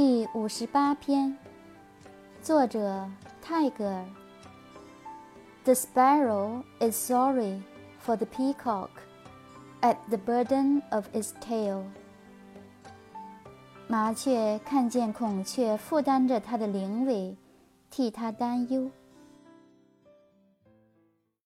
第五十八篇，作者泰戈尔。The sparrow is sorry for the peacock at the burden of its tail。麻雀看见孔雀负担着它的灵尾，替它担忧。